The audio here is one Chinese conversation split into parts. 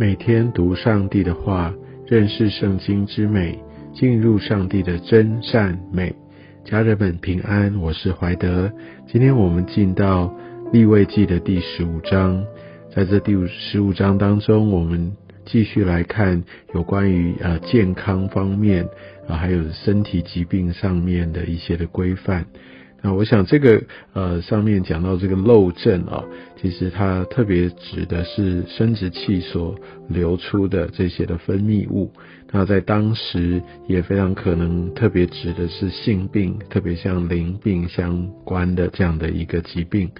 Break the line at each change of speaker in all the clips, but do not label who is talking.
每天读上帝的话，认识圣经之美，进入上帝的真善美。家人们平安，我是怀德。今天我们进到立位记的第十五章，在这第十五章当中，我们继续来看有关于呃健康方面啊，还有身体疾病上面的一些的规范。那我想这个呃上面讲到这个漏症啊，其实它特别指的是生殖器所流出的这些的分泌物。那在当时也非常可能特别指的是性病，特别像淋病相关的这样的一个疾病。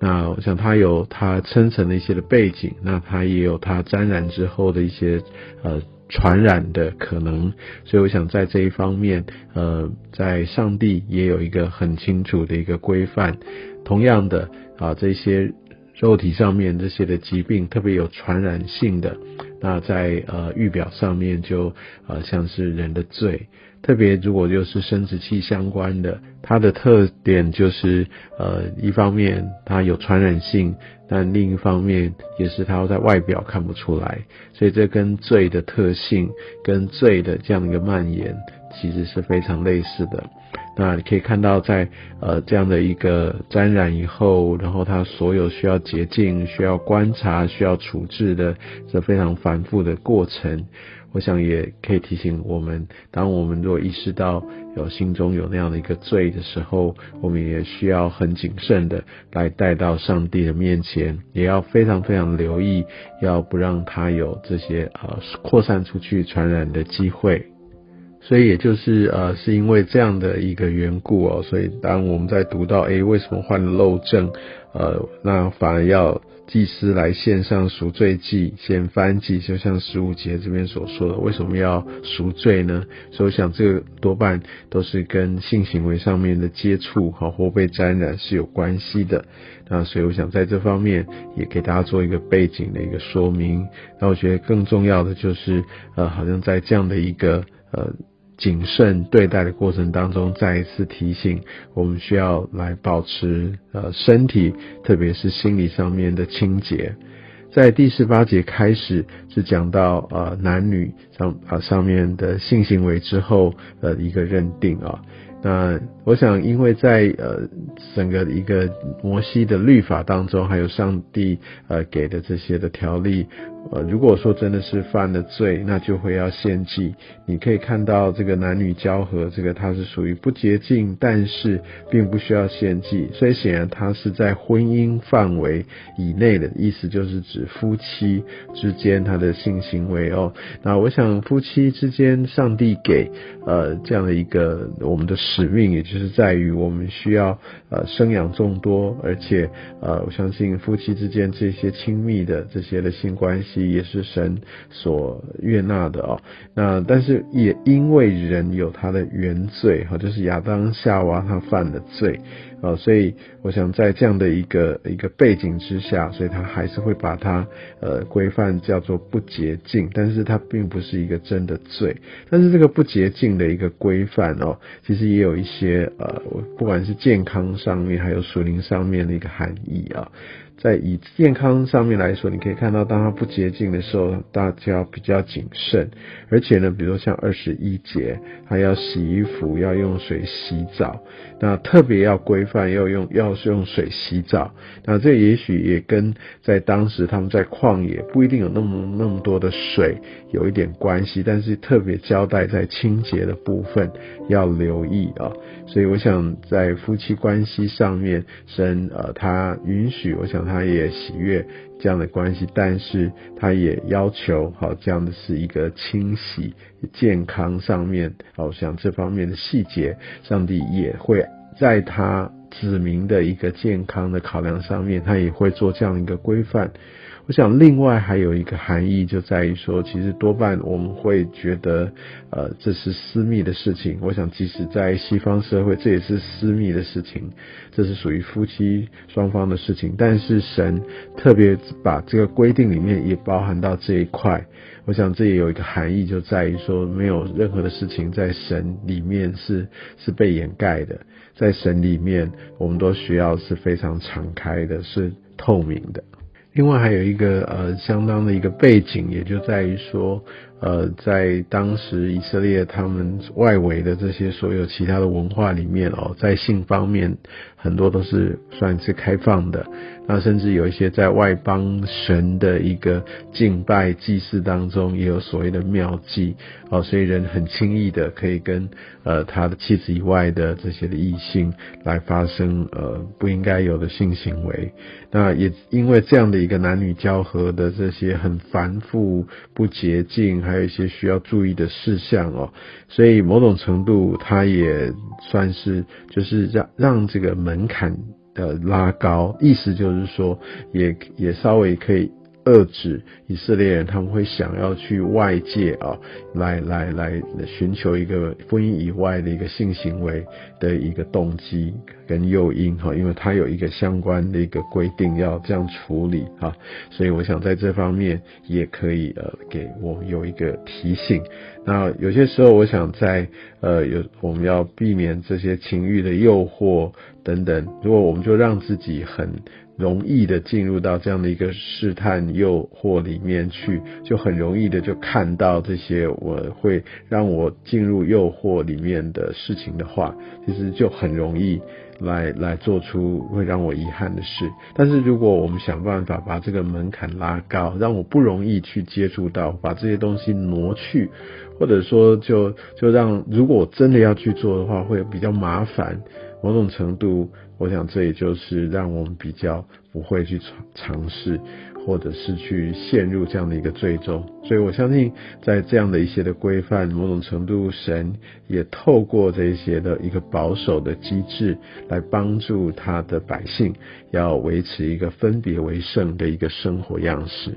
那我想它有它生成的一些的背景，那它也有它沾染之后的一些呃。传染的可能，所以我想在这一方面，呃，在上帝也有一个很清楚的一个规范。同样的啊，这些肉体上面这些的疾病，特别有传染性的，那在呃预表上面就呃像是人的罪。特别如果又是生殖器相关的，它的特点就是呃一方面它有传染性。但另一方面，也是它在外表看不出来，所以这跟罪的特性、跟罪的这样一个蔓延，其实是非常类似的。那你可以看到，在呃这样的一个沾染以后，然后它所有需要洁净、需要观察、需要处置的这非常繁复的过程。我想也可以提醒我们，当我们若意识到有心中有那样的一个罪的时候，我们也需要很谨慎的来带到上帝的面前，也要非常非常留意，要不让他有这些呃扩散出去传染的机会。所以也就是呃是因为这样的一个缘故哦，所以当我们在读到诶为什么患漏症，呃那反而要。祭司来献上赎罪祭，献翻祭，就像十五节这边所说的，为什么要赎罪呢？所以我想这个多半都是跟性行为上面的接触，哈或被沾染是有关系的。那所以我想在这方面也给大家做一个背景的一个说明。那我觉得更重要的就是，呃，好像在这样的一个呃。谨慎对待的过程当中，再一次提醒我们需要来保持呃身体，特别是心理上面的清洁。在第十八节开始是讲到呃男女上啊上面的性行为之后呃一个认定啊。那我想，因为在呃整个一个摩西的律法当中，还有上帝呃给的这些的条例。呃，如果说真的是犯了罪，那就会要献祭。你可以看到这个男女交合，这个它是属于不洁净，但是并不需要献祭，所以显然它是在婚姻范围以内的意思，就是指夫妻之间他的性行为哦。那我想夫妻之间，上帝给呃这样的一个我们的使命，也就是在于我们需要呃生养众多，而且呃我相信夫妻之间这些亲密的这些的性关系。也是神所悦纳的哦。那但是也因为人有他的原罪哈，就是亚当夏娃他犯的罪啊，所以我想在这样的一个一个背景之下，所以他还是会把它呃规范叫做不洁净，但是它并不是一个真的罪。但是这个不洁净的一个规范哦，其实也有一些呃，不管是健康上面还有属灵上面的一个含义啊。在以健康上面来说，你可以看到，当他不洁洁净的时候，大家比较谨慎。而且呢，比如像二十一节，还要洗衣服，要用水洗澡，那特别要规范，要用要用水洗澡。那这也许也跟在当时他们在旷野不一定有那么那么多的水有一点关系，但是特别交代在清洁的部分要留意啊。所以我想在夫妻关系上面，神呃他允许，我想。他也喜悦这样的关系，但是他也要求好这样的是一个清洗健康上面，好像这方面的细节，上帝也会在他指明的一个健康的考量上面，他也会做这样一个规范。我想，另外还有一个含义，就在于说，其实多半我们会觉得，呃，这是私密的事情。我想，即使在西方社会，这也是私密的事情，这是属于夫妻双方的事情。但是神特别把这个规定里面也包含到这一块。我想，这也有一个含义，就在于说，没有任何的事情在神里面是是被掩盖的，在神里面，我们都需要是非常敞开的，是透明的。另外还有一个呃相当的一个背景，也就在于说。呃，在当时以色列他们外围的这些所有其他的文化里面哦，在性方面很多都是算是开放的，那甚至有一些在外邦神的一个敬拜祭祀当中，也有所谓的妙计哦，所以人很轻易的可以跟呃他的妻子以外的这些的异性来发生呃不应该有的性行为，那也因为这样的一个男女交合的这些很繁复不洁净。还有一些需要注意的事项哦，所以某种程度，它也算是就是让让这个门槛呃拉高，意思就是说，也也稍微可以。遏制以色列人，他们会想要去外界啊，来来来寻求一个婚姻以外的一个性行为的一个动机跟诱因哈，因为它有一个相关的一个规定要这样处理哈，所以我想在这方面也可以呃给我有一个提醒。那有些时候，我想在呃有我们要避免这些情欲的诱惑等等，如果我们就让自己很。容易的进入到这样的一个试探诱惑里面去，就很容易的就看到这些我会让我进入诱惑里面的事情的话，其实就很容易来来做出会让我遗憾的事。但是如果我们想办法把这个门槛拉高，让我不容易去接触到，把这些东西挪去，或者说就就让如果我真的要去做的话，会比较麻烦。某种程度，我想这也就是让我们比较不会去尝尝试，或者是去陷入这样的一个最终。所以我相信，在这样的一些的规范，某种程度神也透过这些的一个保守的机制，来帮助他的百姓，要维持一个分别为圣的一个生活样式。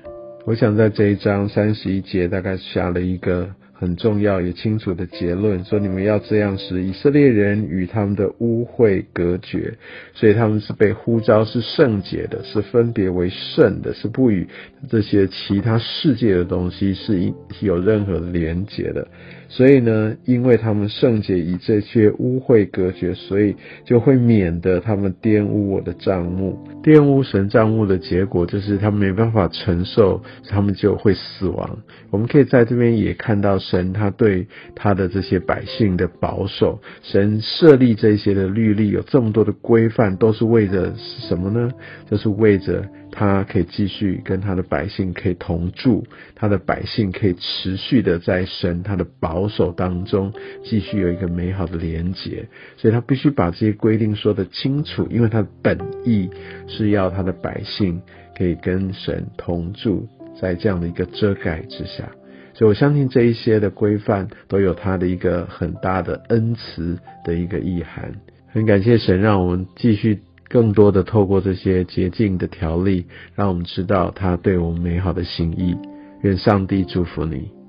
我想在这一章三十一节，大概下了一个。很重要也清楚的结论，说你们要这样使以色列人与他们的污秽隔绝，所以他们是被呼召是圣洁的，是分别为圣的，是不与这些其他世界的东西是有任何连结的。所以呢，因为他们圣洁以这些污秽隔绝，所以就会免得他们玷污我的账目。玷污神账目的结果，就是他们没办法承受，他们就会死亡。我们可以在这边也看到神他对他的这些百姓的保守。神设立这些的律例，有这么多的规范，都是为着什么呢？就是为着。他可以继续跟他的百姓可以同住，他的百姓可以持续的在神他的保守当中继续有一个美好的连结，所以他必须把这些规定说得清楚，因为他的本意是要他的百姓可以跟神同住在这样的一个遮盖之下，我相信这一些的规范都有它的一个很大的恩慈的一个意涵，很感谢神让我们继续。更多的透过这些洁净的条例，让我们知道他对我们美好的心意。愿上帝祝福你。